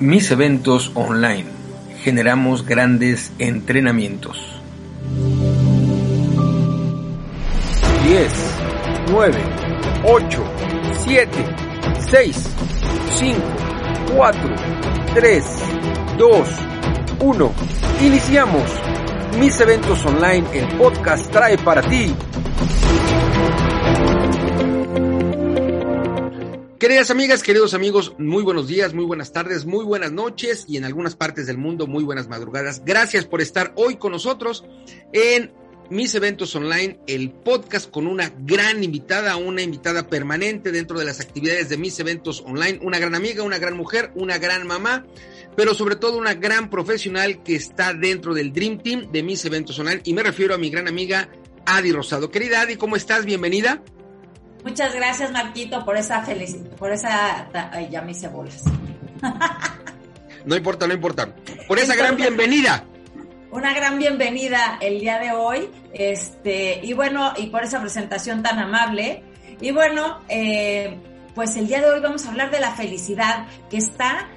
Mis eventos online. Generamos grandes entrenamientos. 10, 9, 8, 7, 6, 5, 4, 3, 2, 1. Iniciamos. Mis eventos online, el podcast trae para ti. Queridas amigas, queridos amigos, muy buenos días, muy buenas tardes, muy buenas noches y en algunas partes del mundo muy buenas madrugadas. Gracias por estar hoy con nosotros en mis eventos online, el podcast con una gran invitada, una invitada permanente dentro de las actividades de mis eventos online, una gran amiga, una gran mujer, una gran mamá, pero sobre todo una gran profesional que está dentro del Dream Team de mis eventos online y me refiero a mi gran amiga Adi Rosado. Querida Adi, ¿cómo estás? Bienvenida. Muchas gracias, Marquito, por esa felicidad, por esa... Ay, ya me hice bolas. No importa, no importa. Por esa gran bienvenida. Una gran bienvenida el día de hoy, este, y bueno, y por esa presentación tan amable. Y bueno, eh, pues el día de hoy vamos a hablar de la felicidad que está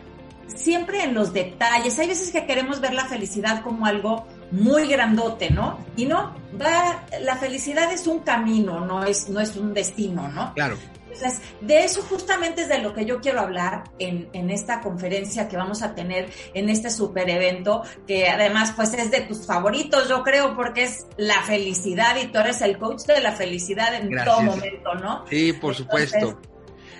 siempre en los detalles. Hay veces que queremos ver la felicidad como algo muy grandote, ¿no? Y no, va, la felicidad es un camino, no es, no es un destino, ¿no? Claro. Entonces, de eso justamente es de lo que yo quiero hablar en, en esta conferencia que vamos a tener en este super evento, que además pues es de tus favoritos, yo creo, porque es la felicidad y tú eres el coach de la felicidad en Gracias. todo momento, ¿no? Sí, por Entonces, supuesto.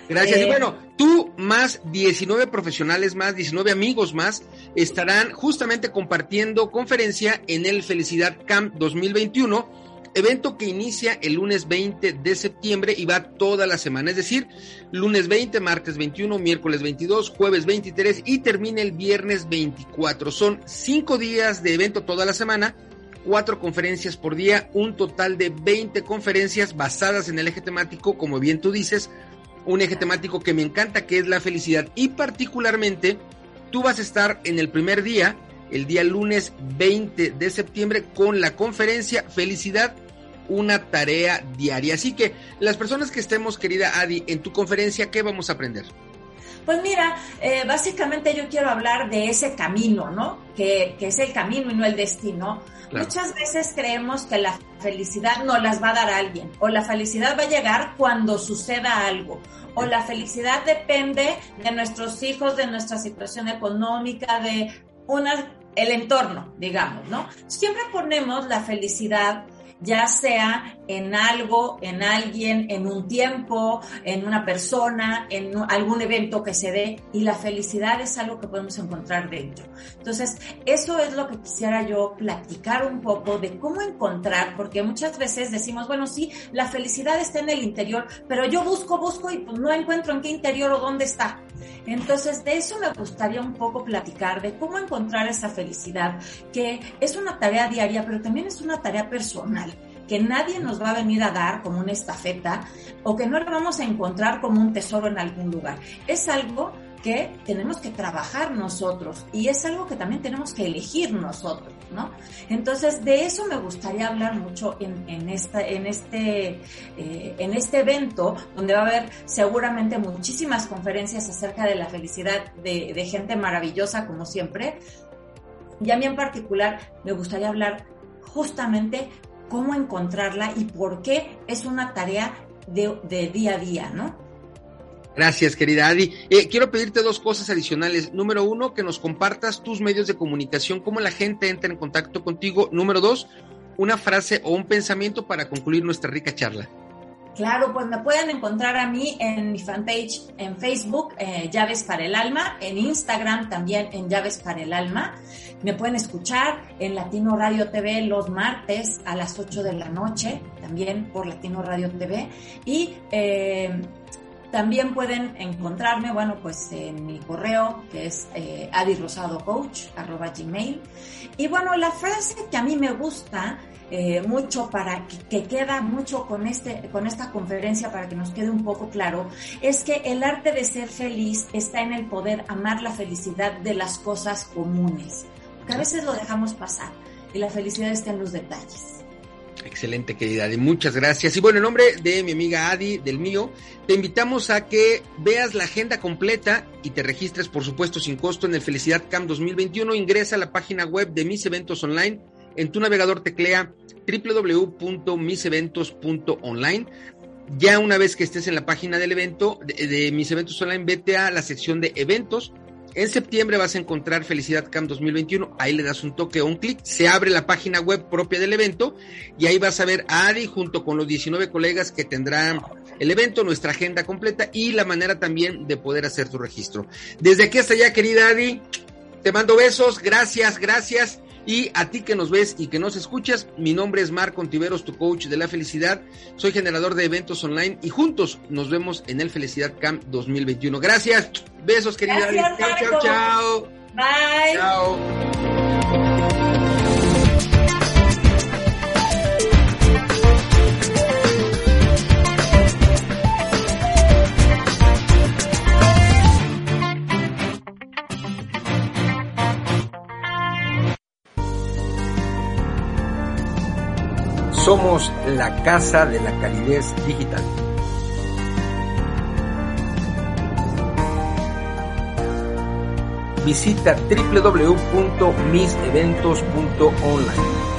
Gracias. eh, y bueno, tú más 19 profesionales más, 19 amigos más, estarán justamente compartiendo conferencia en el Felicidad Camp 2021, evento que inicia el lunes 20 de septiembre y va toda la semana, es decir, lunes 20, martes 21, miércoles 22, jueves 23 y termina el viernes 24. Son cinco días de evento toda la semana cuatro conferencias por día, un total de 20 conferencias basadas en el eje temático, como bien tú dices, un eje temático que me encanta, que es la felicidad. Y particularmente, tú vas a estar en el primer día, el día lunes 20 de septiembre, con la conferencia Felicidad, una tarea diaria. Así que las personas que estemos, querida Adi, en tu conferencia, ¿qué vamos a aprender? Pues mira, eh, básicamente yo quiero hablar de ese camino, ¿no? Que, que es el camino y no el destino. Claro. Muchas veces creemos que la felicidad no las va a dar alguien, o la felicidad va a llegar cuando suceda algo, o la felicidad depende de nuestros hijos, de nuestra situación económica, de una, el entorno, digamos, ¿no? Siempre ponemos la felicidad ya sea en algo, en alguien, en un tiempo, en una persona, en algún evento que se dé, y la felicidad es algo que podemos encontrar dentro. Entonces, eso es lo que quisiera yo platicar un poco de cómo encontrar, porque muchas veces decimos, bueno, sí, la felicidad está en el interior, pero yo busco, busco y pues no encuentro en qué interior o dónde está. Entonces, de eso me gustaría un poco platicar, de cómo encontrar esa felicidad, que es una tarea diaria, pero también es una tarea personal que nadie nos va a venir a dar como una estafeta o que no la vamos a encontrar como un tesoro en algún lugar. Es algo que tenemos que trabajar nosotros y es algo que también tenemos que elegir nosotros, ¿no? Entonces, de eso me gustaría hablar mucho en, en, esta, en, este, eh, en este evento, donde va a haber seguramente muchísimas conferencias acerca de la felicidad de, gente maravillosa, como siempre. Y a mí en particular me gustaría hablar justamente cómo encontrarla y por qué es una tarea de, de día a día, ¿no? Gracias, querida Adi. Eh, quiero pedirte dos cosas adicionales. Número uno, que nos compartas tus medios de comunicación, cómo la gente entra en contacto contigo. Número dos, una frase o un pensamiento para concluir nuestra rica charla. Claro, pues me pueden encontrar a mí en mi fanpage en Facebook, eh, Llaves para el Alma, en Instagram también en Llaves para el Alma. Me pueden escuchar en Latino Radio TV los martes a las 8 de la noche, también por Latino Radio TV. Y eh, También pueden encontrarme, bueno, pues en mi correo, que es eh. Y bueno, la frase que a mí me gusta eh, mucho para que, que, queda mucho con este con esta conferencia para que nos quede un poco claro es que el arte de ser feliz está en el poder amar la felicidad de las cosas comunes que a veces lo dejamos pasar y la felicidad está en los detalles Excelente, querida Adi. Muchas gracias. Y bueno, en nombre de mi amiga Adi, del mío, te invitamos a que veas la agenda completa y te registres, por supuesto, sin costo en el Felicidad Camp 2021. Ingresa a la página web de mis eventos online. En tu navegador teclea www.miseventos.online. Ya una vez que estés en la página del evento, de, de mis eventos online, vete a la sección de eventos en septiembre vas a encontrar Felicidad Camp 2021. Ahí le das un toque o un clic. Se abre la página web propia del evento y ahí vas a ver a Adi junto con los 19 colegas que tendrán el evento, nuestra agenda completa y la manera también de poder hacer tu registro. Desde aquí hasta allá, querida Adi, te mando besos. Gracias, gracias. Y a ti que nos ves y que nos escuchas, mi nombre es Marco Ontiveros, tu coach de la felicidad. Soy generador de eventos online y juntos nos vemos en el Felicidad Camp 2021. Gracias. Besos, querida. Gracias, chao, chao, chao. Bye. Chao. Somos la Casa de la Calidez Digital. Visita www.miseventos.online.